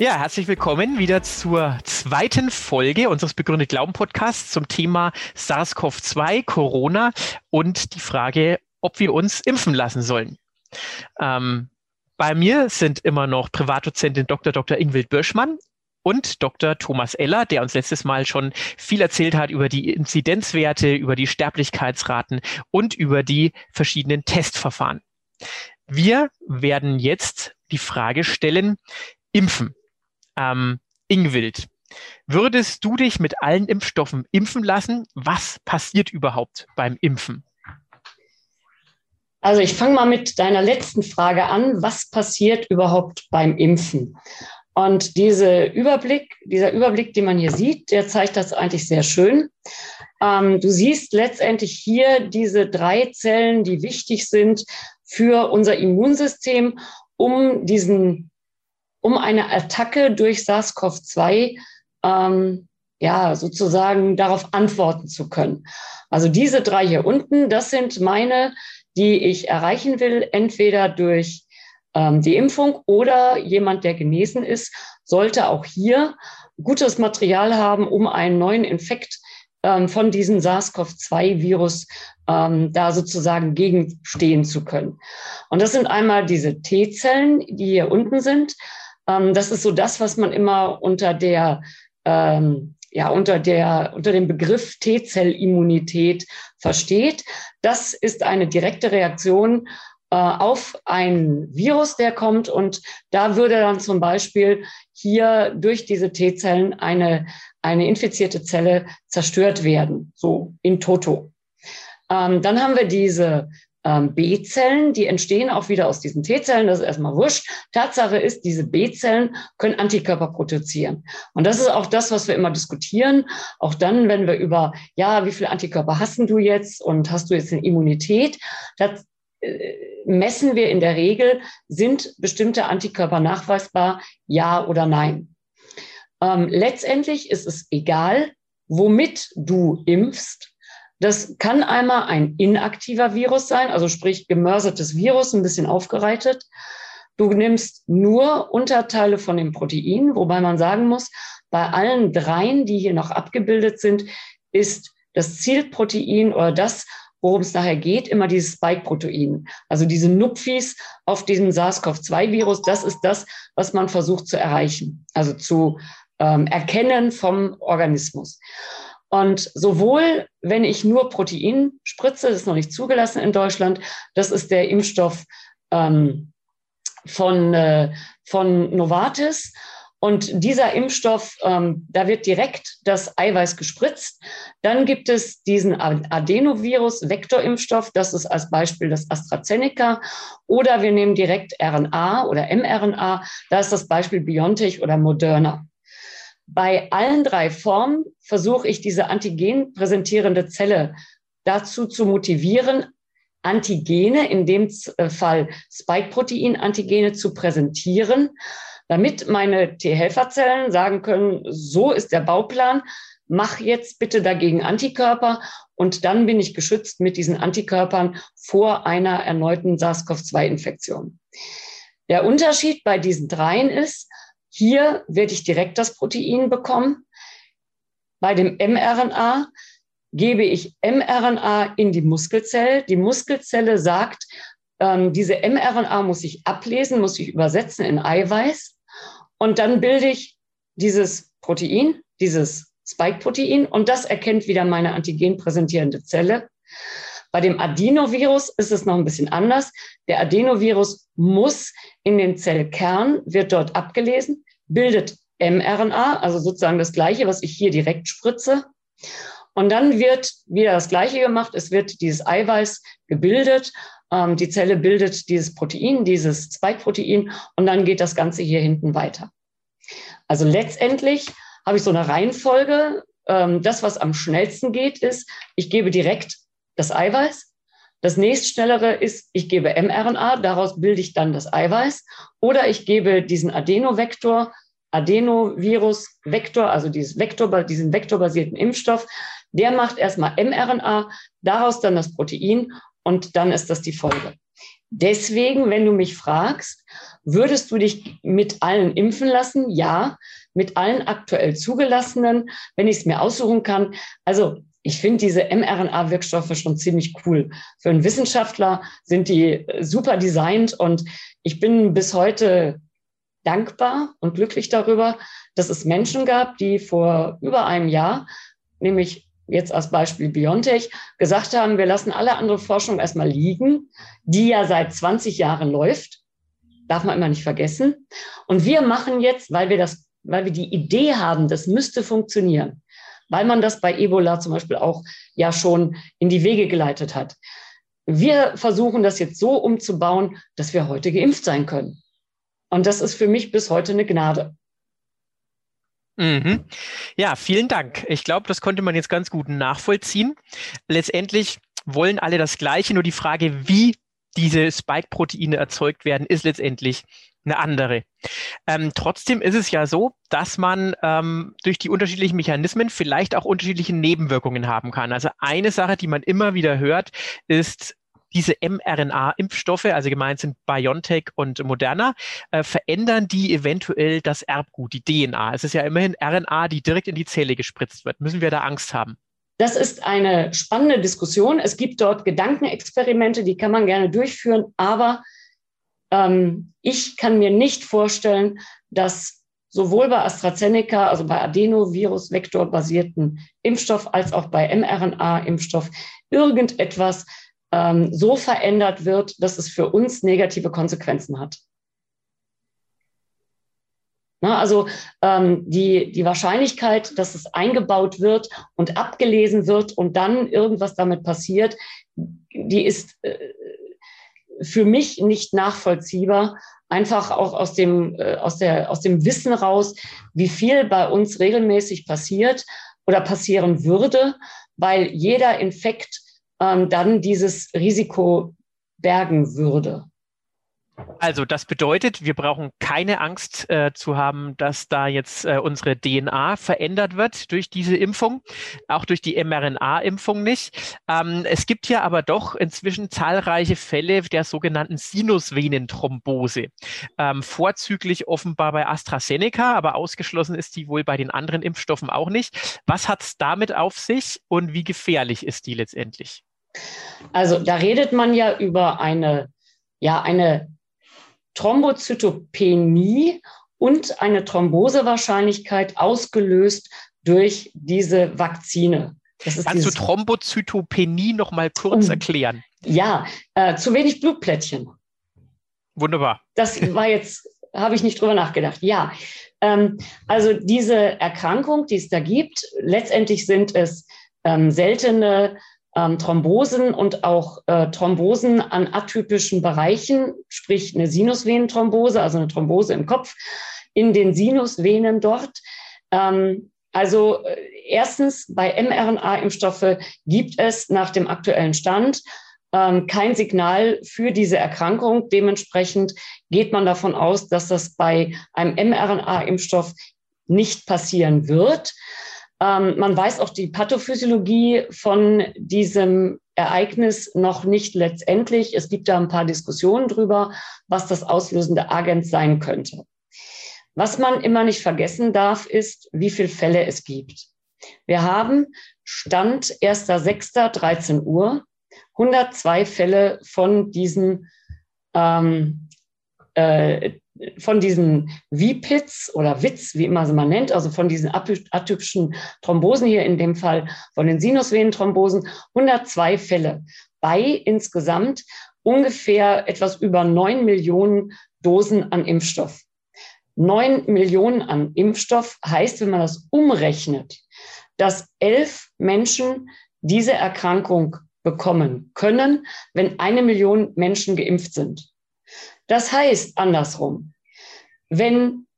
Ja, herzlich willkommen wieder zur zweiten Folge unseres Begründet Glauben Podcasts zum Thema SARS-CoV-2, Corona und die Frage, ob wir uns impfen lassen sollen. Ähm, bei mir sind immer noch Privatdozentin Dr. Dr. Ingwild Böschmann und Dr. Thomas Eller, der uns letztes Mal schon viel erzählt hat über die Inzidenzwerte, über die Sterblichkeitsraten und über die verschiedenen Testverfahren. Wir werden jetzt die Frage stellen, impfen. Ähm, Ingwild, würdest du dich mit allen Impfstoffen impfen lassen? Was passiert überhaupt beim Impfen? Also ich fange mal mit deiner letzten Frage an. Was passiert überhaupt beim Impfen? Und diese Überblick, dieser Überblick, den man hier sieht, der zeigt das eigentlich sehr schön. Ähm, du siehst letztendlich hier diese drei Zellen, die wichtig sind für unser Immunsystem, um diesen um eine Attacke durch SARS-CoV-2 ähm, ja sozusagen darauf antworten zu können. Also diese drei hier unten, das sind meine, die ich erreichen will, entweder durch die Impfung oder jemand, der genesen ist, sollte auch hier gutes Material haben, um einen neuen Infekt ähm, von diesem SARS-CoV-2-Virus ähm, da sozusagen gegenstehen zu können. Und das sind einmal diese T-Zellen, die hier unten sind. Ähm, das ist so das, was man immer unter der ähm, ja, unter, der, unter dem Begriff T-Zellimmunität versteht. Das ist eine direkte Reaktion auf ein Virus, der kommt. Und da würde dann zum Beispiel hier durch diese T-Zellen eine, eine infizierte Zelle zerstört werden, so in toto. Ähm, dann haben wir diese ähm, B-Zellen, die entstehen auch wieder aus diesen T-Zellen, das ist erstmal wurscht. Tatsache ist, diese B-Zellen können Antikörper produzieren. Und das ist auch das, was wir immer diskutieren. Auch dann, wenn wir über, ja, wie viele Antikörper hast du jetzt und hast du jetzt eine Immunität? Das äh, messen wir in der Regel, sind bestimmte Antikörper nachweisbar, ja oder nein. Ähm, letztendlich ist es egal, womit du impfst. Das kann einmal ein inaktiver Virus sein, also sprich gemörsertes Virus, ein bisschen aufgereitet. Du nimmst nur Unterteile von dem Protein, wobei man sagen muss, bei allen dreien, die hier noch abgebildet sind, ist das Zielprotein oder das, worum es nachher geht, immer dieses Spike-Protein. Also diese Nupfis auf diesem SARS-CoV-2-Virus, das ist das, was man versucht zu erreichen, also zu ähm, erkennen vom Organismus. Und sowohl, wenn ich nur Protein spritze, das ist noch nicht zugelassen in Deutschland, das ist der Impfstoff ähm, von, äh, von Novartis. Und dieser Impfstoff, ähm, da wird direkt das Eiweiß gespritzt. Dann gibt es diesen Adenovirus-Vektorimpfstoff, das ist als Beispiel das AstraZeneca. Oder wir nehmen direkt RNA oder mRNA, da ist das Beispiel BioNTech oder Moderna. Bei allen drei Formen versuche ich diese antigen präsentierende Zelle dazu zu motivieren, Antigene, in dem äh, Fall Spike-Protein-Antigene zu präsentieren, damit meine T-Helferzellen sagen können, so ist der Bauplan, mach jetzt bitte dagegen Antikörper und dann bin ich geschützt mit diesen Antikörpern vor einer erneuten SARS-CoV-2-Infektion. Der Unterschied bei diesen dreien ist, hier werde ich direkt das Protein bekommen. Bei dem mRNA gebe ich mRNA in die Muskelzelle. Die Muskelzelle sagt, ähm, diese mRNA muss ich ablesen, muss ich übersetzen in Eiweiß. Und dann bilde ich dieses Protein, dieses Spike-Protein, und das erkennt wieder meine antigenpräsentierende Zelle. Bei dem Adenovirus ist es noch ein bisschen anders. Der Adenovirus muss in den Zellkern, wird dort abgelesen, bildet mRNA, also sozusagen das Gleiche, was ich hier direkt spritze. Und dann wird wieder das Gleiche gemacht. Es wird dieses Eiweiß gebildet. Ähm, die Zelle bildet dieses Protein, dieses Spike-Protein. Und dann geht das Ganze hier hinten weiter. Also letztendlich habe ich so eine Reihenfolge. Ähm, das, was am schnellsten geht, ist, ich gebe direkt das Eiweiß. Das nächstschnellere ist, ich gebe mRNA, daraus bilde ich dann das Eiweiß. Oder ich gebe diesen Adenovektor, Adenovirus-Vektor, also dieses Vektor, diesen vektorbasierten Impfstoff. Der macht erstmal mRNA, daraus dann das Protein und dann ist das die Folge. Deswegen, wenn du mich fragst, würdest du dich mit allen impfen lassen? Ja, mit allen aktuell zugelassenen, wenn ich es mir aussuchen kann. Also ich finde diese mRNA-Wirkstoffe schon ziemlich cool. Für einen Wissenschaftler sind die super designt und ich bin bis heute dankbar und glücklich darüber, dass es Menschen gab, die vor über einem Jahr, nämlich jetzt als Beispiel Biontech, gesagt haben, wir lassen alle andere Forschung erstmal liegen, die ja seit 20 Jahren läuft. Darf man immer nicht vergessen. Und wir machen jetzt, weil wir das, weil wir die Idee haben, das müsste funktionieren, weil man das bei Ebola zum Beispiel auch ja schon in die Wege geleitet hat. Wir versuchen das jetzt so umzubauen, dass wir heute geimpft sein können. Und das ist für mich bis heute eine Gnade. Mhm. Ja, vielen Dank. Ich glaube, das konnte man jetzt ganz gut nachvollziehen. Letztendlich wollen alle das Gleiche, nur die Frage, wie diese Spike-Proteine erzeugt werden, ist letztendlich eine andere. Ähm, trotzdem ist es ja so, dass man ähm, durch die unterschiedlichen Mechanismen vielleicht auch unterschiedliche Nebenwirkungen haben kann. Also eine Sache, die man immer wieder hört, ist diese mRNA-Impfstoffe, also gemeint sind BioNTech und Moderna, äh, verändern die eventuell das Erbgut, die DNA. Es ist ja immerhin RNA, die direkt in die Zelle gespritzt wird. Müssen wir da Angst haben? Das ist eine spannende Diskussion. Es gibt dort Gedankenexperimente, die kann man gerne durchführen, aber ähm, ich kann mir nicht vorstellen, dass sowohl bei AstraZeneca, also bei Adenovirus-Vektor-basierten Impfstoff, als auch bei mRNA-Impfstoff irgendetwas ähm, so verändert wird, dass es für uns negative Konsequenzen hat. Na, also ähm, die, die Wahrscheinlichkeit, dass es eingebaut wird und abgelesen wird und dann irgendwas damit passiert, die ist äh, für mich nicht nachvollziehbar. Einfach auch aus dem, äh, aus, der, aus dem Wissen raus, wie viel bei uns regelmäßig passiert oder passieren würde, weil jeder Infekt ähm, dann dieses Risiko bergen würde. Also das bedeutet, wir brauchen keine Angst äh, zu haben, dass da jetzt äh, unsere DNA verändert wird durch diese Impfung, auch durch die mRNA-Impfung nicht. Ähm, es gibt ja aber doch inzwischen zahlreiche Fälle der sogenannten Sinusvenenthrombose, ähm, vorzüglich offenbar bei AstraZeneca, aber ausgeschlossen ist die wohl bei den anderen Impfstoffen auch nicht. Was hat es damit auf sich und wie gefährlich ist die letztendlich? Also da redet man ja über eine, ja, eine Thrombozytopenie und eine Thrombosewahrscheinlichkeit ausgelöst durch diese Vakzine. Kannst du Thrombozytopenie noch mal kurz um, erklären? Ja, äh, zu wenig Blutplättchen. Wunderbar. Das war jetzt, habe ich nicht drüber nachgedacht. Ja, ähm, also diese Erkrankung, die es da gibt, letztendlich sind es ähm, seltene ähm, Thrombosen und auch äh, Thrombosen an atypischen Bereichen, sprich eine Sinusvenenthrombose, also eine Thrombose im Kopf, in den Sinusvenen dort. Ähm, also äh, erstens bei mRNA-Impfstoffe gibt es nach dem aktuellen Stand ähm, kein Signal für diese Erkrankung. Dementsprechend geht man davon aus, dass das bei einem mRNA-Impfstoff nicht passieren wird. Ähm, man weiß auch die Pathophysiologie von diesem Ereignis noch nicht letztendlich. Es gibt da ein paar Diskussionen drüber, was das auslösende Agent sein könnte. Was man immer nicht vergessen darf, ist, wie viele Fälle es gibt. Wir haben Stand 1.6.13 Uhr 102 Fälle von diesen ähm, äh, von diesen VPITs oder WITS, wie immer sie man nennt, also von diesen atypischen Thrombosen hier in dem Fall von den Sinusvenenthrombosen, 102 Fälle bei insgesamt ungefähr etwas über 9 Millionen Dosen an Impfstoff. 9 Millionen an Impfstoff heißt, wenn man das umrechnet, dass elf Menschen diese Erkrankung bekommen können, wenn eine Million Menschen geimpft sind. Das heißt andersrum, wenn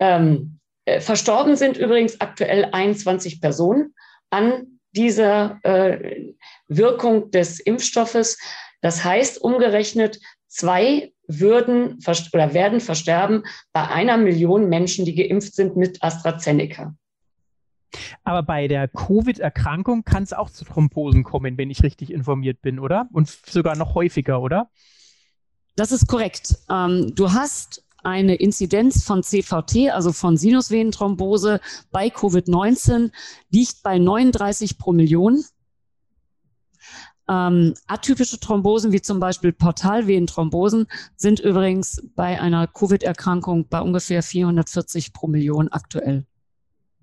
ähm, äh, verstorben sind übrigens aktuell 21 Personen an dieser äh, Wirkung des Impfstoffes. Das heißt umgerechnet, zwei würden oder werden versterben bei einer Million Menschen, die geimpft sind mit AstraZeneca. Aber bei der Covid-Erkrankung kann es auch zu Thrombosen kommen, wenn ich richtig informiert bin, oder? Und sogar noch häufiger, oder? Das ist korrekt. Ähm, du hast eine Inzidenz von CVT, also von Sinusvenenthrombose bei Covid-19, liegt bei 39 pro Million. Ähm, atypische Thrombosen wie zum Beispiel Portalvenenthrombosen sind übrigens bei einer Covid-Erkrankung bei ungefähr 440 pro Million aktuell.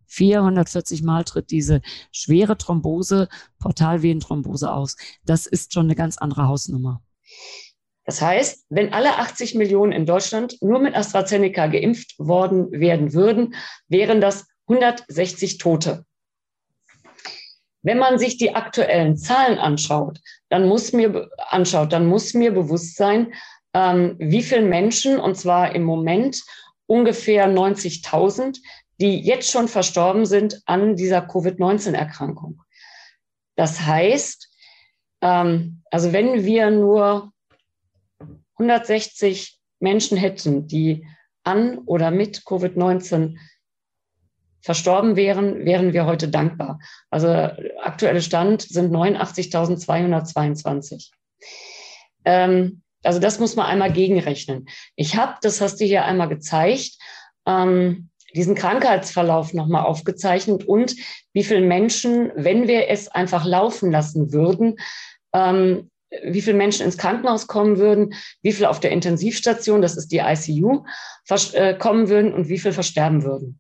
440 Mal tritt diese schwere Thrombose, Portalvenenthrombose aus. Das ist schon eine ganz andere Hausnummer. Das heißt, wenn alle 80 Millionen in Deutschland nur mit AstraZeneca geimpft worden werden würden, wären das 160 Tote. Wenn man sich die aktuellen Zahlen anschaut, dann muss mir anschaut, dann muss mir bewusst sein, ähm, wie viele Menschen, und zwar im Moment ungefähr 90.000, die jetzt schon verstorben sind an dieser Covid-19-Erkrankung. Das heißt, ähm, also wenn wir nur 160 Menschen hätten, die an oder mit Covid-19 verstorben wären, wären wir heute dankbar. Also aktuelle Stand sind 89.222. Ähm, also das muss man einmal gegenrechnen. Ich habe, das hast du hier einmal gezeigt, ähm, diesen Krankheitsverlauf nochmal aufgezeichnet und wie viele Menschen, wenn wir es einfach laufen lassen würden, ähm, wie viele Menschen ins Krankenhaus kommen würden, wie viele auf der Intensivstation, das ist die ICU, äh, kommen würden und wie viele versterben würden.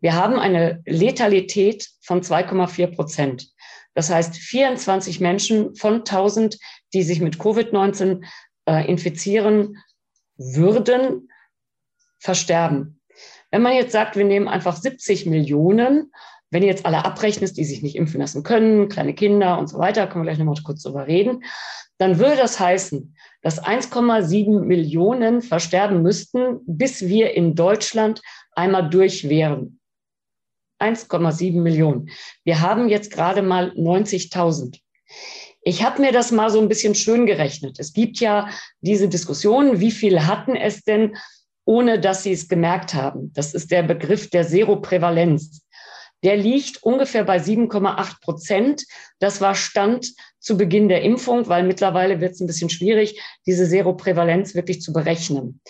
Wir haben eine Letalität von 2,4 Prozent. Das heißt, 24 Menschen von 1000, die sich mit Covid-19 äh, infizieren würden, versterben. Wenn man jetzt sagt, wir nehmen einfach 70 Millionen, wenn ihr jetzt alle abrechnest, die sich nicht impfen lassen können, kleine Kinder und so weiter, können wir gleich nochmal kurz drüber reden, dann würde das heißen, dass 1,7 Millionen versterben müssten, bis wir in Deutschland einmal durch wären. 1,7 Millionen. Wir haben jetzt gerade mal 90.000. Ich habe mir das mal so ein bisschen schön gerechnet. Es gibt ja diese Diskussion, wie viele hatten es denn, ohne dass sie es gemerkt haben. Das ist der Begriff der Seroprävalenz. Der liegt ungefähr bei 7,8 Prozent. Das war Stand zu Beginn der Impfung, weil mittlerweile wird es ein bisschen schwierig, diese Seroprävalenz wirklich zu berechnen.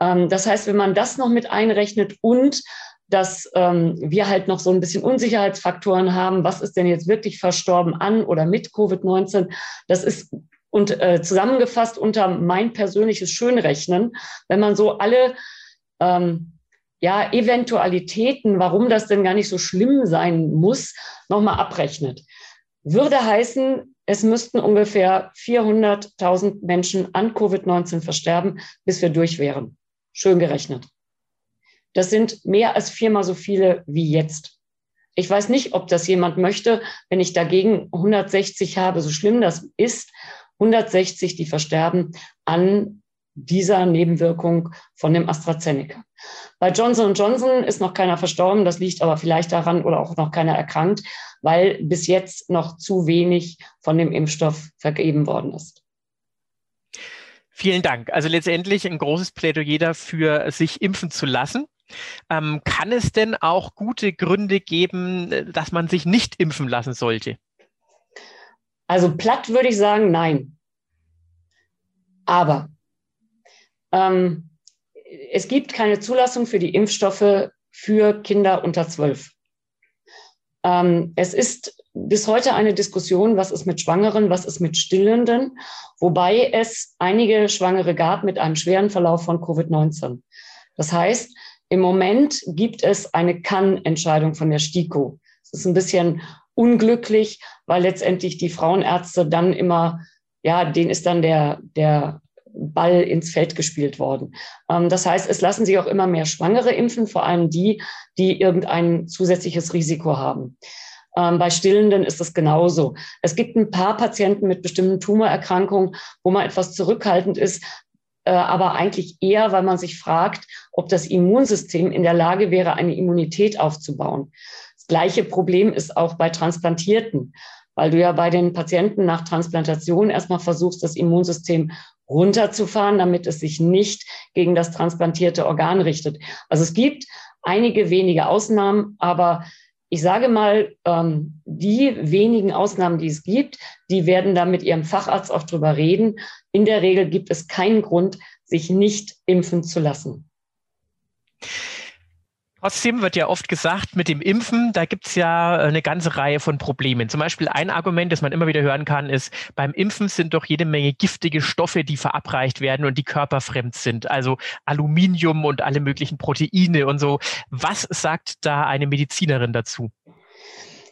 Ähm, das heißt, wenn man das noch mit einrechnet und dass ähm, wir halt noch so ein bisschen Unsicherheitsfaktoren haben. Was ist denn jetzt wirklich verstorben an oder mit Covid-19? Das ist und äh, zusammengefasst unter mein persönliches Schönrechnen, wenn man so alle ähm, ja, Eventualitäten, warum das denn gar nicht so schlimm sein muss, nochmal abrechnet. Würde heißen, es müssten ungefähr 400.000 Menschen an Covid-19 versterben, bis wir durch wären. Schön gerechnet. Das sind mehr als viermal so viele wie jetzt. Ich weiß nicht, ob das jemand möchte, wenn ich dagegen 160 habe, so schlimm das ist, 160, die versterben an dieser Nebenwirkung von dem AstraZeneca. Bei Johnson Johnson ist noch keiner verstorben, das liegt aber vielleicht daran oder auch noch keiner erkrankt, weil bis jetzt noch zu wenig von dem Impfstoff vergeben worden ist. Vielen Dank. Also letztendlich ein großes Plädoyer dafür, sich impfen zu lassen. Ähm, kann es denn auch gute Gründe geben, dass man sich nicht impfen lassen sollte? Also platt würde ich sagen, nein. Aber ähm, es gibt keine Zulassung für die Impfstoffe für Kinder unter zwölf. Ähm, es ist bis heute eine Diskussion, was ist mit Schwangeren, was ist mit Stillenden, wobei es einige Schwangere gab mit einem schweren Verlauf von Covid-19. Das heißt, im Moment gibt es eine Kann-Entscheidung von der STIKO. Es ist ein bisschen unglücklich, weil letztendlich die Frauenärzte dann immer, ja, denen ist dann der, der Ball ins Feld gespielt worden. Ähm, das heißt, es lassen sich auch immer mehr Schwangere impfen, vor allem die, die irgendein zusätzliches Risiko haben. Ähm, bei Stillenden ist es genauso. Es gibt ein paar Patienten mit bestimmten Tumorerkrankungen, wo man etwas zurückhaltend ist, äh, aber eigentlich eher, weil man sich fragt, ob das Immunsystem in der Lage wäre, eine Immunität aufzubauen. Das gleiche Problem ist auch bei Transplantierten, weil du ja bei den Patienten nach Transplantation erstmal versuchst, das Immunsystem runterzufahren, damit es sich nicht gegen das transplantierte Organ richtet. Also es gibt einige wenige Ausnahmen, aber ich sage mal, ähm, die wenigen Ausnahmen, die es gibt, die werden da mit ihrem Facharzt auch drüber reden. In der Regel gibt es keinen Grund, sich nicht impfen zu lassen. Trotzdem wird ja oft gesagt, mit dem Impfen, da gibt es ja eine ganze Reihe von Problemen. Zum Beispiel ein Argument, das man immer wieder hören kann, ist, beim Impfen sind doch jede Menge giftige Stoffe, die verabreicht werden und die körperfremd sind. Also Aluminium und alle möglichen Proteine und so. Was sagt da eine Medizinerin dazu?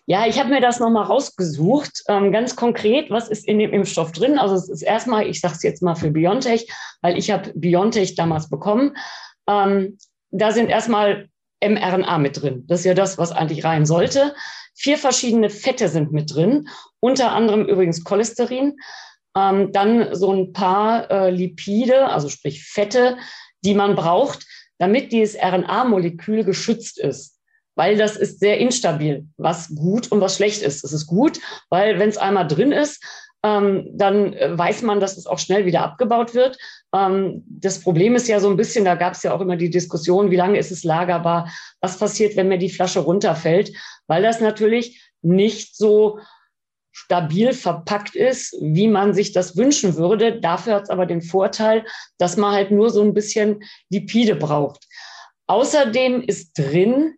Ja, ich habe mir das nochmal rausgesucht. Ähm, ganz konkret, was ist in dem Impfstoff drin? Also es ist erstmal, ich sage es jetzt mal für BioNTech, weil ich habe BioNTech damals bekommen. Ähm, da sind erstmal mRNA mit drin. Das ist ja das, was eigentlich rein sollte. Vier verschiedene Fette sind mit drin, unter anderem übrigens Cholesterin. Ähm, dann so ein paar äh, Lipide, also sprich Fette, die man braucht, damit dieses RNA-Molekül geschützt ist. Weil das ist sehr instabil, was gut und was schlecht ist. Es ist gut, weil wenn es einmal drin ist, ähm, dann äh, weiß man, dass es auch schnell wieder abgebaut wird. Ähm, das Problem ist ja so ein bisschen, da gab es ja auch immer die Diskussion, wie lange ist es lagerbar, was passiert, wenn mir die Flasche runterfällt, weil das natürlich nicht so stabil verpackt ist, wie man sich das wünschen würde. Dafür hat es aber den Vorteil, dass man halt nur so ein bisschen Lipide braucht. Außerdem ist drin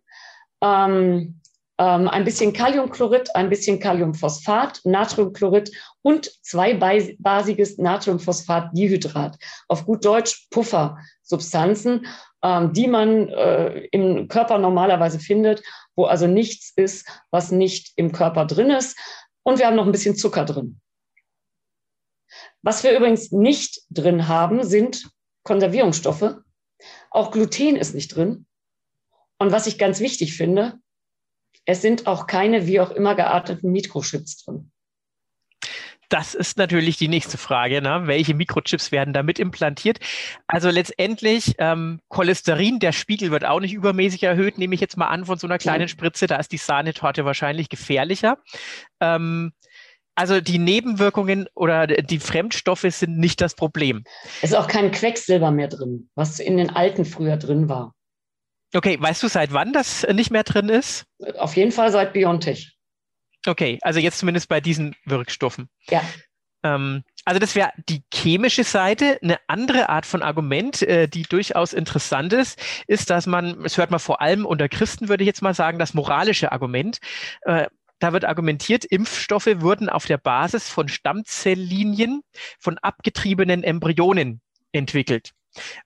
ähm, ähm, ein bisschen Kaliumchlorid, ein bisschen Kaliumphosphat, Natriumchlorid und zweibasiges Natriumphosphatdihydrat. Auf gut Deutsch Puffersubstanzen, ähm, die man äh, im Körper normalerweise findet, wo also nichts ist, was nicht im Körper drin ist. Und wir haben noch ein bisschen Zucker drin. Was wir übrigens nicht drin haben, sind Konservierungsstoffe. Auch Gluten ist nicht drin. Und was ich ganz wichtig finde, es sind auch keine wie auch immer gearteten Mikrochips drin. Das ist natürlich die nächste Frage. Ne? Welche Mikrochips werden damit implantiert? Also letztendlich ähm, Cholesterin, der Spiegel wird auch nicht übermäßig erhöht, nehme ich jetzt mal an von so einer kleinen Spritze. Da ist die Sahnetorte wahrscheinlich gefährlicher. Ähm, also die Nebenwirkungen oder die Fremdstoffe sind nicht das Problem. Es ist auch kein Quecksilber mehr drin, was in den alten früher drin war. Okay, weißt du, seit wann das nicht mehr drin ist? Auf jeden Fall seit Biontech. Okay, also jetzt zumindest bei diesen Wirkstoffen. Ja. Ähm, also das wäre die chemische Seite. Eine andere Art von Argument, äh, die durchaus interessant ist, ist, dass man, das hört man vor allem unter Christen, würde ich jetzt mal sagen, das moralische Argument. Äh, da wird argumentiert, Impfstoffe wurden auf der Basis von Stammzelllinien von abgetriebenen Embryonen entwickelt.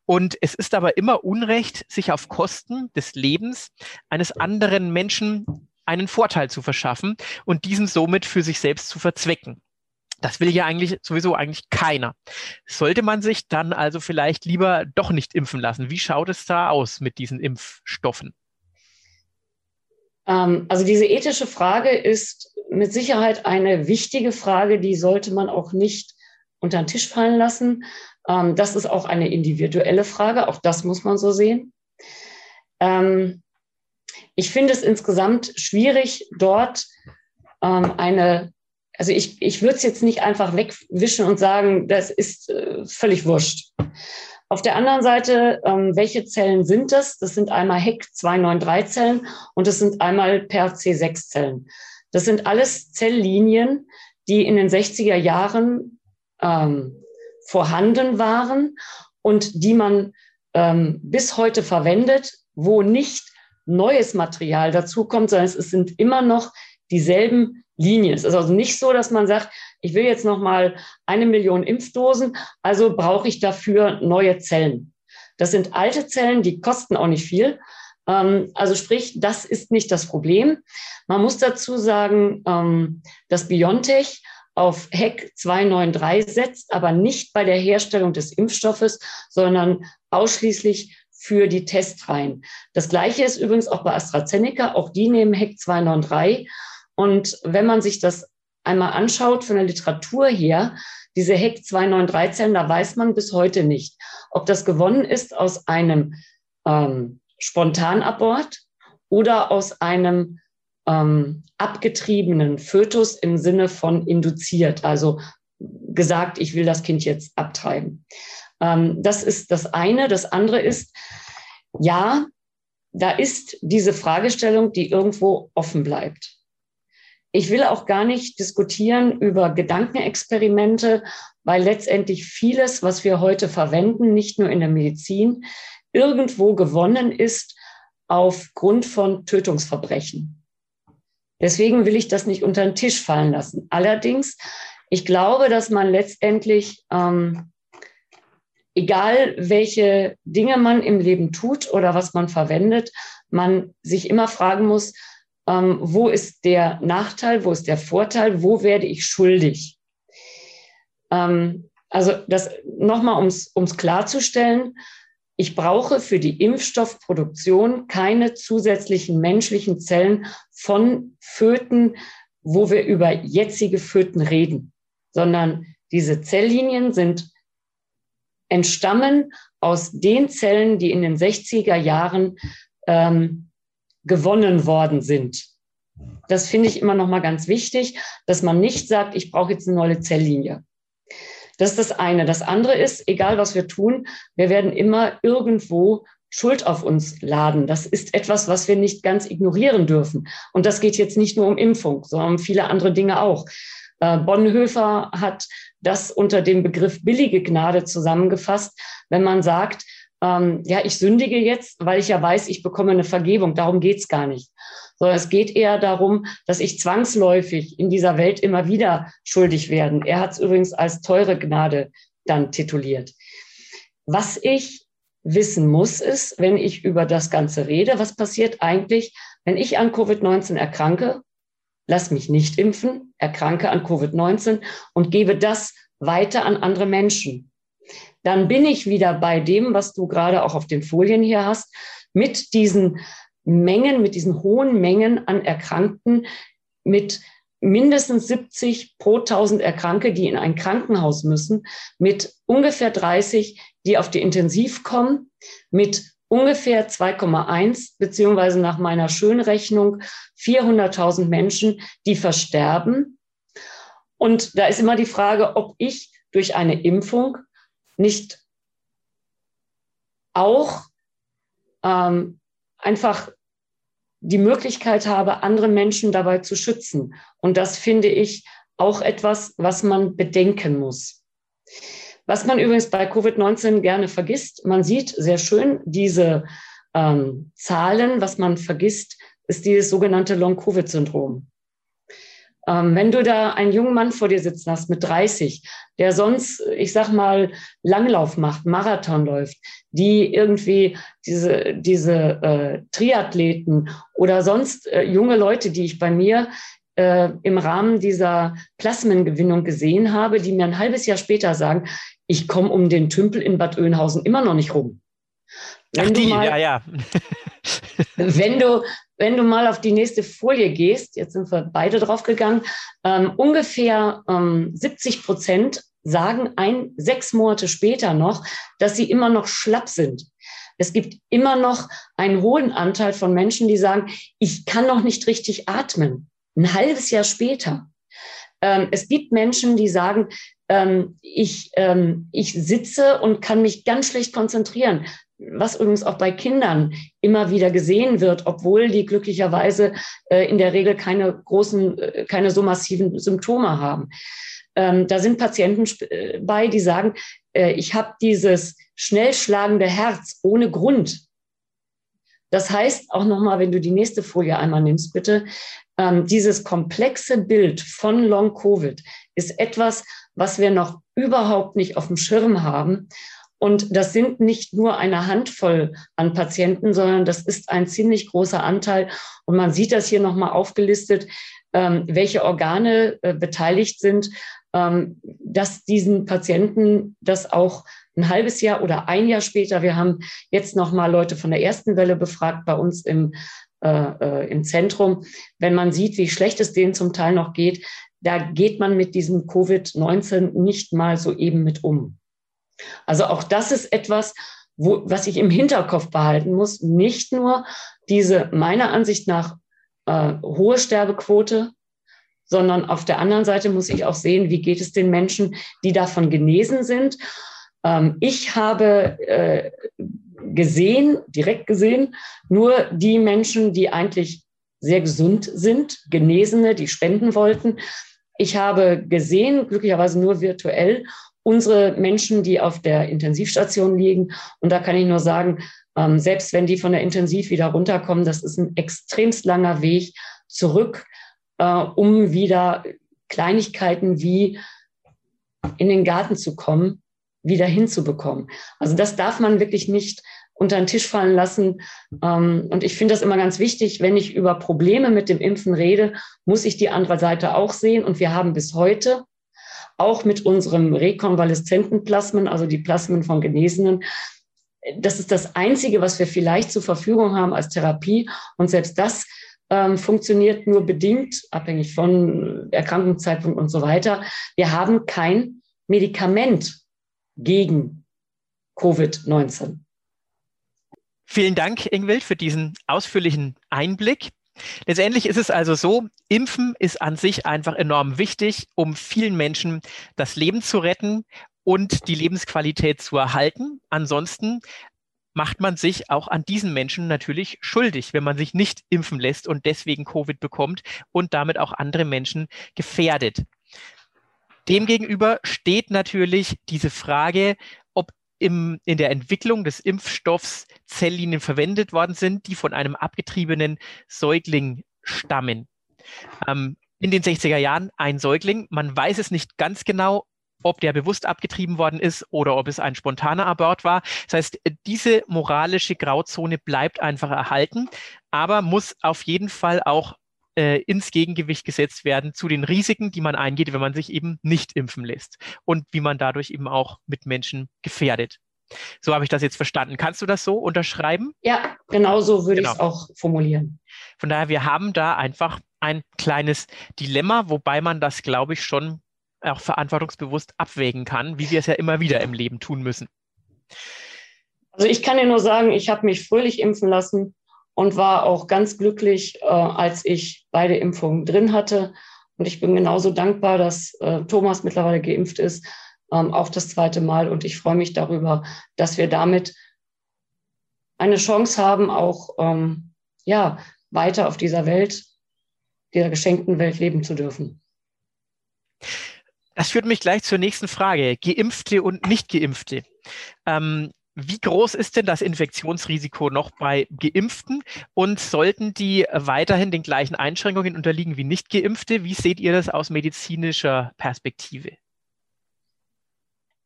Und es ist aber immer Unrecht, sich auf Kosten des Lebens eines anderen Menschen einen Vorteil zu verschaffen und diesen somit für sich selbst zu verzwecken. Das will ja eigentlich sowieso eigentlich keiner. Sollte man sich dann also vielleicht lieber doch nicht impfen lassen? Wie schaut es da aus mit diesen Impfstoffen? Ähm, also diese ethische Frage ist mit Sicherheit eine wichtige Frage, die sollte man auch nicht unter den Tisch fallen lassen. Ähm, das ist auch eine individuelle Frage, auch das muss man so sehen. Ähm, ich finde es insgesamt schwierig, dort ähm, eine, also ich, ich würde es jetzt nicht einfach wegwischen und sagen, das ist äh, völlig wurscht. Auf der anderen Seite, ähm, welche Zellen sind das? Das sind einmal HEC293-Zellen und das sind einmal PRC6-Zellen. Das sind alles Zelllinien, die in den 60er Jahren ähm, vorhanden waren und die man ähm, bis heute verwendet, wo nicht neues Material dazukommt, sondern es sind immer noch dieselben Linien. Es ist also nicht so, dass man sagt, ich will jetzt noch mal eine Million Impfdosen, also brauche ich dafür neue Zellen. Das sind alte Zellen, die kosten auch nicht viel. Ähm, also sprich, das ist nicht das Problem. Man muss dazu sagen, ähm, dass BioNTech auf HEC 293 setzt, aber nicht bei der Herstellung des Impfstoffes, sondern ausschließlich für die Testreihen. Das Gleiche ist übrigens auch bei AstraZeneca. Auch die nehmen HEC 293. Und wenn man sich das einmal anschaut von der Literatur her, diese HEC 293-Zellen, da weiß man bis heute nicht, ob das gewonnen ist aus einem ähm, Spontanabort oder aus einem ähm, abgetriebenen Fötus im Sinne von induziert, also gesagt, ich will das Kind jetzt abtreiben. Ähm, das ist das eine. Das andere ist, ja, da ist diese Fragestellung, die irgendwo offen bleibt. Ich will auch gar nicht diskutieren über Gedankenexperimente, weil letztendlich vieles, was wir heute verwenden, nicht nur in der Medizin, irgendwo gewonnen ist aufgrund von Tötungsverbrechen. Deswegen will ich das nicht unter den Tisch fallen lassen. Allerdings, ich glaube, dass man letztendlich, ähm, egal welche Dinge man im Leben tut oder was man verwendet, man sich immer fragen muss, ähm, wo ist der Nachteil, wo ist der Vorteil, wo werde ich schuldig? Ähm, also das nochmal, um es klarzustellen, ich brauche für die Impfstoffproduktion keine zusätzlichen menschlichen Zellen von Föten, wo wir über jetzige Föten reden, sondern diese Zelllinien sind entstammen aus den Zellen, die in den 60er Jahren ähm, gewonnen worden sind. Das finde ich immer noch mal ganz wichtig, dass man nicht sagt, ich brauche jetzt eine neue Zelllinie. Das ist das eine. Das andere ist, egal was wir tun, wir werden immer irgendwo Schuld auf uns laden. Das ist etwas, was wir nicht ganz ignorieren dürfen. Und das geht jetzt nicht nur um Impfung, sondern um viele andere Dinge auch. Äh, Bonhoeffer hat das unter dem Begriff billige Gnade zusammengefasst, wenn man sagt, ähm, ja, ich sündige jetzt, weil ich ja weiß, ich bekomme eine Vergebung. Darum geht's gar nicht sondern es geht eher darum, dass ich zwangsläufig in dieser Welt immer wieder schuldig werden. Er hat es übrigens als teure Gnade dann tituliert. Was ich wissen muss, ist, wenn ich über das Ganze rede, was passiert eigentlich, wenn ich an Covid-19 erkranke, lass mich nicht impfen, erkranke an Covid-19 und gebe das weiter an andere Menschen. Dann bin ich wieder bei dem, was du gerade auch auf den Folien hier hast, mit diesen Mengen, mit diesen hohen Mengen an Erkrankten, mit mindestens 70 pro 1000 Erkrankte, die in ein Krankenhaus müssen, mit ungefähr 30, die auf die Intensiv kommen, mit ungefähr 2,1 beziehungsweise nach meiner Schönrechnung 400.000 Menschen, die versterben. Und da ist immer die Frage, ob ich durch eine Impfung nicht auch ähm, einfach die Möglichkeit habe, andere Menschen dabei zu schützen. Und das finde ich auch etwas, was man bedenken muss. Was man übrigens bei Covid-19 gerne vergisst, man sieht sehr schön diese ähm, Zahlen. Was man vergisst, ist dieses sogenannte Long-Covid-Syndrom. Ähm, wenn du da einen jungen Mann vor dir sitzen hast mit 30, der sonst, ich sag mal, Langlauf macht, Marathon läuft, die irgendwie diese, diese äh, Triathleten oder sonst äh, junge Leute, die ich bei mir äh, im Rahmen dieser Plasmengewinnung gesehen habe, die mir ein halbes Jahr später sagen, ich komme um den Tümpel in Bad Oeynhausen immer noch nicht rum. Wenn Ach, die, mal, ja, ja. Wenn du, wenn du mal auf die nächste Folie gehst, jetzt sind wir beide drauf gegangen, ähm, ungefähr ähm, 70 Prozent sagen ein, sechs Monate später noch, dass sie immer noch schlapp sind. Es gibt immer noch einen hohen Anteil von Menschen, die sagen, ich kann noch nicht richtig atmen. Ein halbes Jahr später. Ähm, es gibt Menschen, die sagen, ähm, ich, ähm, ich sitze und kann mich ganz schlecht konzentrieren was übrigens auch bei Kindern immer wieder gesehen wird, obwohl die glücklicherweise äh, in der Regel keine großen, äh, keine so massiven Symptome haben. Ähm, da sind Patienten äh, bei, die sagen, äh, ich habe dieses schnell schlagende Herz ohne Grund. Das heißt auch nochmal, wenn du die nächste Folie einmal nimmst, bitte, ähm, dieses komplexe Bild von Long Covid ist etwas, was wir noch überhaupt nicht auf dem Schirm haben. Und das sind nicht nur eine Handvoll an Patienten, sondern das ist ein ziemlich großer Anteil. Und man sieht das hier nochmal aufgelistet, ähm, welche Organe äh, beteiligt sind, ähm, dass diesen Patienten das auch ein halbes Jahr oder ein Jahr später, wir haben jetzt nochmal Leute von der ersten Welle befragt bei uns im, äh, äh, im Zentrum, wenn man sieht, wie schlecht es denen zum Teil noch geht, da geht man mit diesem Covid-19 nicht mal so eben mit um. Also auch das ist etwas, wo, was ich im Hinterkopf behalten muss. Nicht nur diese meiner Ansicht nach äh, hohe Sterbequote, sondern auf der anderen Seite muss ich auch sehen, wie geht es den Menschen, die davon genesen sind. Ähm, ich habe äh, gesehen, direkt gesehen, nur die Menschen, die eigentlich sehr gesund sind, Genesene, die spenden wollten. Ich habe gesehen, glücklicherweise nur virtuell, unsere Menschen, die auf der Intensivstation liegen. Und da kann ich nur sagen, ähm, selbst wenn die von der Intensiv wieder runterkommen, das ist ein extremst langer Weg zurück, äh, um wieder Kleinigkeiten wie in den Garten zu kommen, wieder hinzubekommen. Also das darf man wirklich nicht unter den Tisch fallen lassen. Ähm, und ich finde das immer ganz wichtig, wenn ich über Probleme mit dem Impfen rede, muss ich die andere Seite auch sehen. Und wir haben bis heute auch mit unserem rekonvaleszenten Plasmen, also die Plasmen von Genesenen, das ist das Einzige, was wir vielleicht zur Verfügung haben als Therapie. Und selbst das ähm, funktioniert nur bedingt, abhängig von Erkrankungszeitpunkt und so weiter. Wir haben kein Medikament gegen Covid-19. Vielen Dank, Ingwild, für diesen ausführlichen Einblick. Letztendlich ist es also so, Impfen ist an sich einfach enorm wichtig, um vielen Menschen das Leben zu retten und die Lebensqualität zu erhalten. Ansonsten macht man sich auch an diesen Menschen natürlich schuldig, wenn man sich nicht impfen lässt und deswegen Covid bekommt und damit auch andere Menschen gefährdet. Demgegenüber steht natürlich diese Frage, im, in der Entwicklung des Impfstoffs Zelllinien verwendet worden sind, die von einem abgetriebenen Säugling stammen. Ähm, in den 60er Jahren ein Säugling. Man weiß es nicht ganz genau, ob der bewusst abgetrieben worden ist oder ob es ein spontaner Abort war. Das heißt, diese moralische Grauzone bleibt einfach erhalten, aber muss auf jeden Fall auch äh, ins Gegengewicht gesetzt werden zu den Risiken, die man eingeht, wenn man sich eben nicht impfen lässt und wie man dadurch eben auch mit Menschen gefährdet. So habe ich das jetzt verstanden. Kannst du das so unterschreiben? Ja, genau so würde genau. ich es auch formulieren. Von daher, wir haben da einfach ein kleines Dilemma, wobei man das, glaube ich, schon auch verantwortungsbewusst abwägen kann, wie wir es ja immer wieder im Leben tun müssen. Also ich kann dir nur sagen, ich habe mich fröhlich impfen lassen und war auch ganz glücklich, äh, als ich beide Impfungen drin hatte. Und ich bin genauso dankbar, dass äh, Thomas mittlerweile geimpft ist, ähm, auch das zweite Mal. Und ich freue mich darüber, dass wir damit eine Chance haben, auch ähm, ja, weiter auf dieser Welt, dieser geschenkten Welt leben zu dürfen. Das führt mich gleich zur nächsten Frage. Geimpfte und Nicht-Geimpfte. Ähm, wie groß ist denn das Infektionsrisiko noch bei Geimpften und sollten die weiterhin den gleichen Einschränkungen unterliegen wie Nicht-Geimpfte? Wie seht ihr das aus medizinischer Perspektive?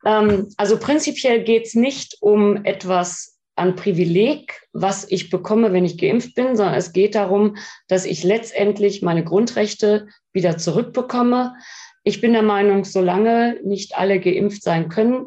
Ähm, also prinzipiell geht es nicht um etwas an Privileg, was ich bekomme, wenn ich geimpft bin, sondern es geht darum, dass ich letztendlich meine Grundrechte wieder zurückbekomme. Ich bin der Meinung, solange nicht alle geimpft sein können,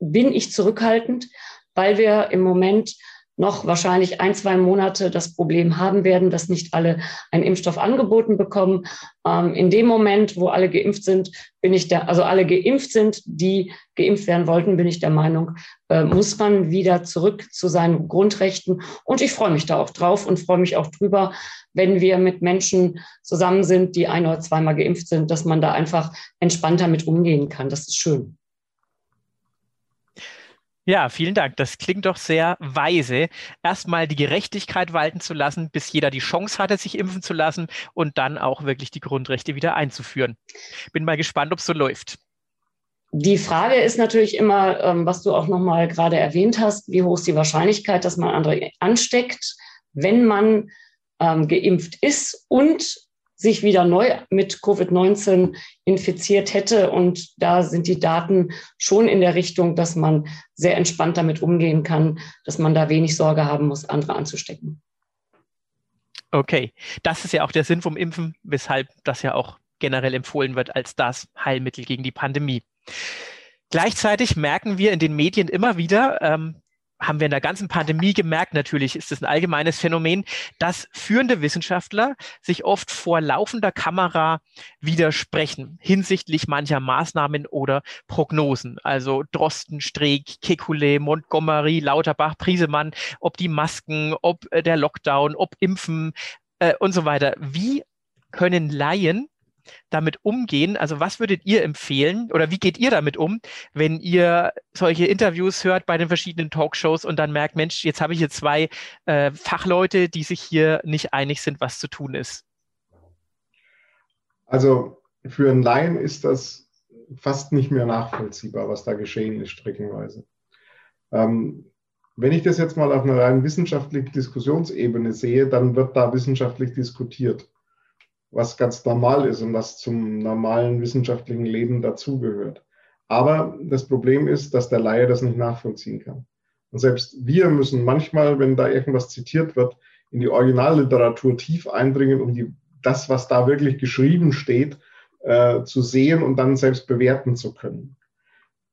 bin ich zurückhaltend, weil wir im Moment noch wahrscheinlich ein, zwei Monate das Problem haben werden, dass nicht alle einen Impfstoff angeboten bekommen. Ähm, in dem Moment, wo alle geimpft sind, bin ich der, also alle geimpft sind, die geimpft werden wollten, bin ich der Meinung, äh, muss man wieder zurück zu seinen Grundrechten. Und ich freue mich da auch drauf und freue mich auch drüber, wenn wir mit Menschen zusammen sind, die ein oder zweimal geimpft sind, dass man da einfach entspannter mit umgehen kann. Das ist schön. Ja, vielen Dank. Das klingt doch sehr weise. Erstmal die Gerechtigkeit walten zu lassen, bis jeder die Chance hatte, sich impfen zu lassen und dann auch wirklich die Grundrechte wieder einzuführen. Bin mal gespannt, ob es so läuft. Die Frage ist natürlich immer, ähm, was du auch nochmal gerade erwähnt hast, wie hoch ist die Wahrscheinlichkeit, dass man andere ansteckt, wenn man ähm, geimpft ist und sich wieder neu mit Covid-19 infiziert hätte. Und da sind die Daten schon in der Richtung, dass man sehr entspannt damit umgehen kann, dass man da wenig Sorge haben muss, andere anzustecken. Okay, das ist ja auch der Sinn vom Impfen, weshalb das ja auch generell empfohlen wird als das Heilmittel gegen die Pandemie. Gleichzeitig merken wir in den Medien immer wieder, ähm, haben wir in der ganzen Pandemie gemerkt, natürlich ist es ein allgemeines Phänomen, dass führende Wissenschaftler sich oft vor laufender Kamera widersprechen hinsichtlich mancher Maßnahmen oder Prognosen. Also Drosten, Streeck, Kekulé, Montgomery, Lauterbach, Priesemann, ob die Masken, ob äh, der Lockdown, ob Impfen äh, und so weiter. Wie können Laien damit umgehen? Also was würdet ihr empfehlen oder wie geht ihr damit um, wenn ihr solche Interviews hört bei den verschiedenen Talkshows und dann merkt, Mensch, jetzt habe ich hier zwei äh, Fachleute, die sich hier nicht einig sind, was zu tun ist? Also für einen Laien ist das fast nicht mehr nachvollziehbar, was da geschehen ist, streckenweise. Ähm, wenn ich das jetzt mal auf einer rein wissenschaftlichen Diskussionsebene sehe, dann wird da wissenschaftlich diskutiert, was ganz normal ist und was zum normalen wissenschaftlichen Leben dazugehört. Aber das Problem ist, dass der Laie das nicht nachvollziehen kann. Und selbst wir müssen manchmal, wenn da irgendwas zitiert wird, in die Originalliteratur tief eindringen, um die, das, was da wirklich geschrieben steht, äh, zu sehen und dann selbst bewerten zu können.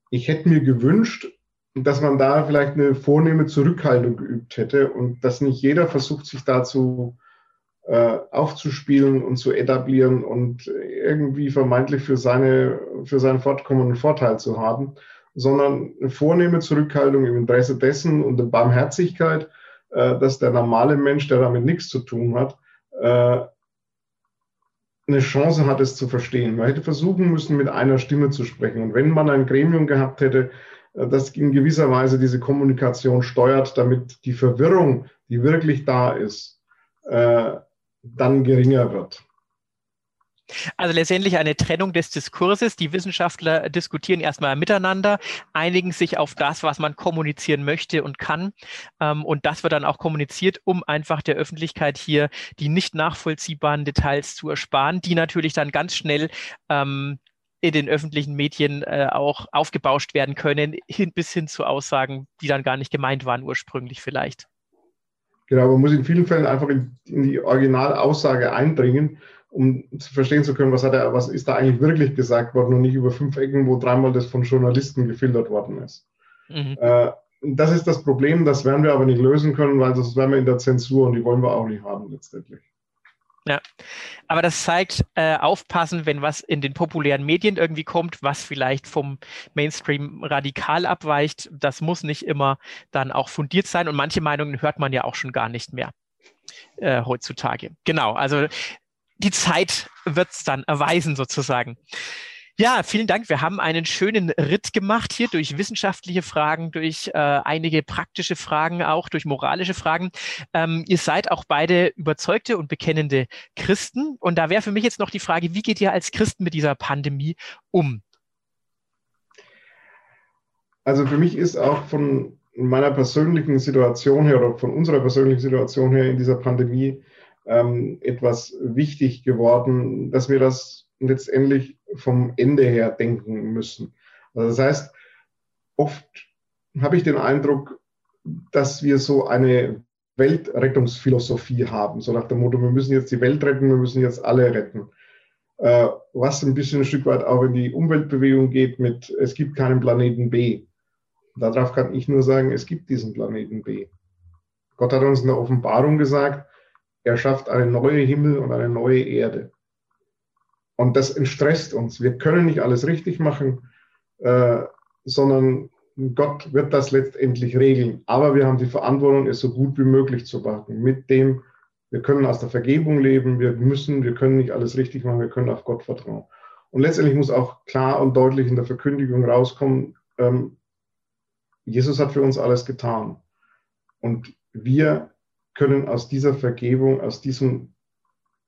Ich hätte mir gewünscht, dass man da vielleicht eine vornehme Zurückhaltung geübt hätte und dass nicht jeder versucht, sich dazu aufzuspielen und zu etablieren und irgendwie vermeintlich für, seine, für sein Fortkommen einen Vorteil zu haben, sondern eine vornehme Zurückhaltung im Interesse dessen und eine Barmherzigkeit, äh, dass der normale Mensch, der damit nichts zu tun hat, äh, eine Chance hat, es zu verstehen. Man hätte versuchen müssen, mit einer Stimme zu sprechen. Und wenn man ein Gremium gehabt hätte, äh, das in gewisser Weise diese Kommunikation steuert, damit die Verwirrung, die wirklich da ist, äh, dann geringer wird. Also letztendlich eine Trennung des Diskurses. Die Wissenschaftler diskutieren erstmal miteinander, einigen sich auf das, was man kommunizieren möchte und kann. Ähm, und das wird dann auch kommuniziert, um einfach der Öffentlichkeit hier die nicht nachvollziehbaren Details zu ersparen, die natürlich dann ganz schnell ähm, in den öffentlichen Medien äh, auch aufgebauscht werden können, bis hin zu Aussagen, die dann gar nicht gemeint waren ursprünglich vielleicht. Genau, man muss in vielen Fällen einfach in, in die Originalaussage eindringen, um zu verstehen zu können, was, hat er, was ist da eigentlich wirklich gesagt worden und nicht über fünf Ecken, wo dreimal das von Journalisten gefiltert worden ist. Mhm. Äh, das ist das Problem, das werden wir aber nicht lösen können, weil das wären wir in der Zensur und die wollen wir auch nicht haben letztendlich. Ja, aber das zeigt äh, aufpassen, wenn was in den populären Medien irgendwie kommt, was vielleicht vom Mainstream radikal abweicht. Das muss nicht immer dann auch fundiert sein und manche Meinungen hört man ja auch schon gar nicht mehr äh, heutzutage. Genau, also die Zeit wird es dann erweisen sozusagen. Ja, vielen Dank. Wir haben einen schönen Ritt gemacht hier durch wissenschaftliche Fragen, durch äh, einige praktische Fragen, auch durch moralische Fragen. Ähm, ihr seid auch beide überzeugte und bekennende Christen. Und da wäre für mich jetzt noch die Frage, wie geht ihr als Christen mit dieser Pandemie um? Also für mich ist auch von meiner persönlichen Situation her oder von unserer persönlichen Situation her in dieser Pandemie ähm, etwas wichtig geworden, dass wir das letztendlich vom Ende her denken müssen. Also das heißt, oft habe ich den Eindruck, dass wir so eine Weltrettungsphilosophie haben, so nach dem Motto, wir müssen jetzt die Welt retten, wir müssen jetzt alle retten. Äh, was ein bisschen ein Stück weit auch in die Umweltbewegung geht mit, es gibt keinen Planeten B. Darauf kann ich nur sagen, es gibt diesen Planeten B. Gott hat uns in der Offenbarung gesagt, er schafft eine neue Himmel und eine neue Erde. Und das entstresst uns. Wir können nicht alles richtig machen, äh, sondern Gott wird das letztendlich regeln. Aber wir haben die Verantwortung, es so gut wie möglich zu machen. Mit dem, wir können aus der Vergebung leben, wir müssen, wir können nicht alles richtig machen, wir können auf Gott vertrauen. Und letztendlich muss auch klar und deutlich in der Verkündigung rauskommen, ähm, Jesus hat für uns alles getan. Und wir können aus dieser Vergebung, aus diesem,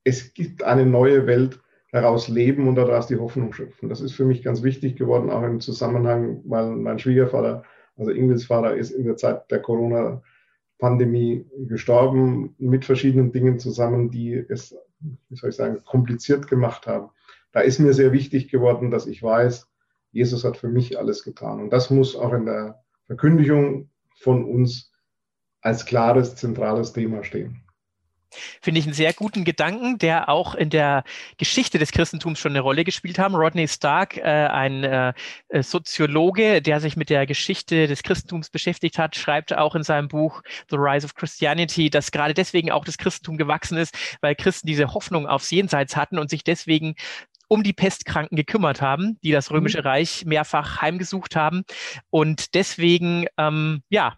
es gibt eine neue Welt, heraus leben und daraus die Hoffnung schöpfen. Das ist für mich ganz wichtig geworden, auch im Zusammenhang, weil mein Schwiegervater, also Ingwils Vater, ist in der Zeit der Corona-Pandemie gestorben mit verschiedenen Dingen zusammen, die es, wie soll ich sagen, kompliziert gemacht haben. Da ist mir sehr wichtig geworden, dass ich weiß, Jesus hat für mich alles getan. Und das muss auch in der Verkündigung von uns als klares, zentrales Thema stehen. Finde ich einen sehr guten Gedanken, der auch in der Geschichte des Christentums schon eine Rolle gespielt haben. Rodney Stark, äh, ein äh, äh, Soziologe, der sich mit der Geschichte des Christentums beschäftigt hat, schreibt auch in seinem Buch The Rise of Christianity, dass gerade deswegen auch das Christentum gewachsen ist, weil Christen diese Hoffnung aufs Jenseits hatten und sich deswegen um die Pestkranken gekümmert haben, die das Römische mhm. Reich mehrfach heimgesucht haben und deswegen, ähm, ja,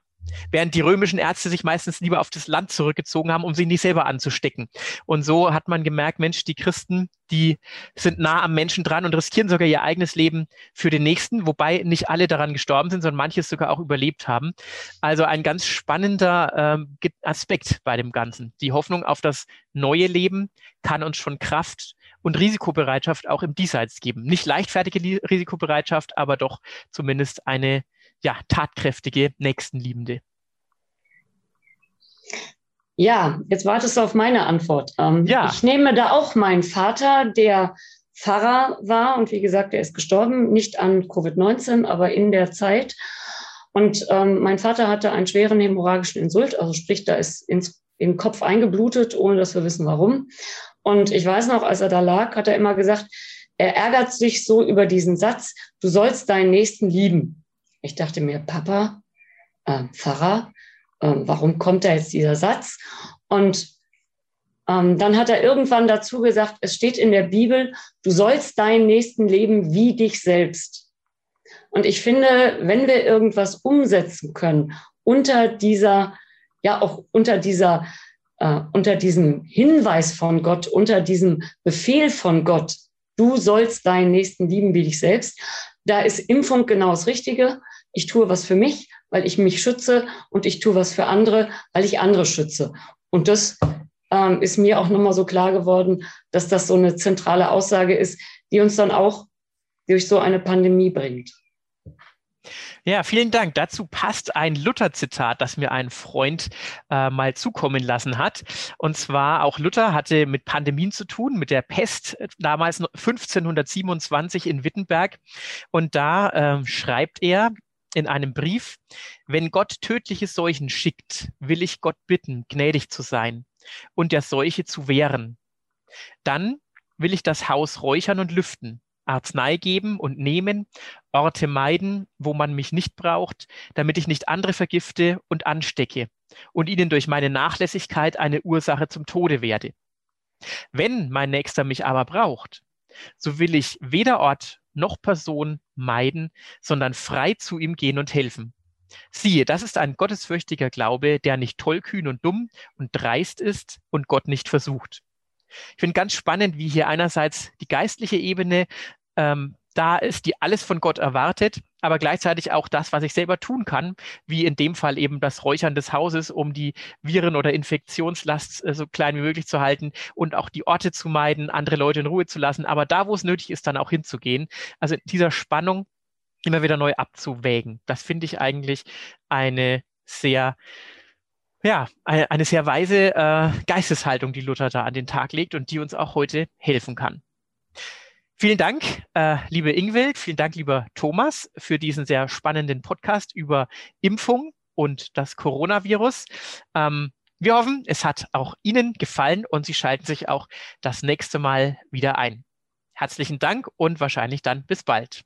während die römischen Ärzte sich meistens lieber auf das Land zurückgezogen haben, um sich nicht selber anzustecken. Und so hat man gemerkt, Mensch, die Christen, die sind nah am Menschen dran und riskieren sogar ihr eigenes Leben für den Nächsten, wobei nicht alle daran gestorben sind, sondern manches sogar auch überlebt haben. Also ein ganz spannender ähm, Aspekt bei dem Ganzen. Die Hoffnung auf das neue Leben kann uns schon Kraft und Risikobereitschaft auch im Diesseits geben. Nicht leichtfertige Risikobereitschaft, aber doch zumindest eine ja, tatkräftige Nächstenliebende. Ja, jetzt wartest du auf meine Antwort. Ähm, ja. Ich nehme da auch meinen Vater, der Pfarrer war und wie gesagt, er ist gestorben, nicht an Covid-19, aber in der Zeit. Und ähm, mein Vater hatte einen schweren hämorrhagischen Insult, also sprich, da ist ins, in den Kopf eingeblutet, ohne dass wir wissen warum. Und ich weiß noch, als er da lag, hat er immer gesagt, er ärgert sich so über diesen Satz, du sollst deinen Nächsten lieben. Ich dachte mir, Papa, äh, Pfarrer, äh, warum kommt da jetzt dieser Satz? Und ähm, dann hat er irgendwann dazu gesagt, es steht in der Bibel, du sollst deinen Nächsten leben wie dich selbst. Und ich finde, wenn wir irgendwas umsetzen können unter dieser, ja auch unter dieser, äh, unter diesem Hinweis von Gott, unter diesem Befehl von Gott, du sollst deinen Nächsten lieben wie dich selbst, da ist Impfung genau das Richtige. Ich tue was für mich, weil ich mich schütze und ich tue was für andere, weil ich andere schütze. Und das ähm, ist mir auch nochmal so klar geworden, dass das so eine zentrale Aussage ist, die uns dann auch durch so eine Pandemie bringt. Ja, vielen Dank. Dazu passt ein Luther-Zitat, das mir ein Freund äh, mal zukommen lassen hat. Und zwar auch Luther hatte mit Pandemien zu tun, mit der Pest äh, damals 1527 in Wittenberg. Und da äh, schreibt er, in einem Brief, wenn Gott tödliche Seuchen schickt, will ich Gott bitten, gnädig zu sein und der Seuche zu wehren. Dann will ich das Haus räuchern und lüften, Arznei geben und nehmen, Orte meiden, wo man mich nicht braucht, damit ich nicht andere vergifte und anstecke und ihnen durch meine Nachlässigkeit eine Ursache zum Tode werde. Wenn mein Nächster mich aber braucht, so will ich weder Ort noch Person meiden, sondern frei zu ihm gehen und helfen. Siehe, das ist ein gottesfürchtiger Glaube, der nicht tollkühn und dumm und dreist ist und Gott nicht versucht. Ich finde ganz spannend, wie hier einerseits die geistliche Ebene ähm, da ist, die alles von Gott erwartet, aber gleichzeitig auch das, was ich selber tun kann, wie in dem Fall eben das Räuchern des Hauses, um die Viren- oder Infektionslast äh, so klein wie möglich zu halten und auch die Orte zu meiden, andere Leute in Ruhe zu lassen, aber da, wo es nötig ist, dann auch hinzugehen. Also dieser Spannung immer wieder neu abzuwägen. Das finde ich eigentlich eine sehr ja, eine, eine sehr weise äh, Geisteshaltung, die Luther da an den Tag legt und die uns auch heute helfen kann. Vielen Dank, äh, liebe Ingwild, vielen Dank, lieber Thomas, für diesen sehr spannenden Podcast über Impfung und das Coronavirus. Ähm, wir hoffen, es hat auch Ihnen gefallen und Sie schalten sich auch das nächste Mal wieder ein. Herzlichen Dank und wahrscheinlich dann bis bald.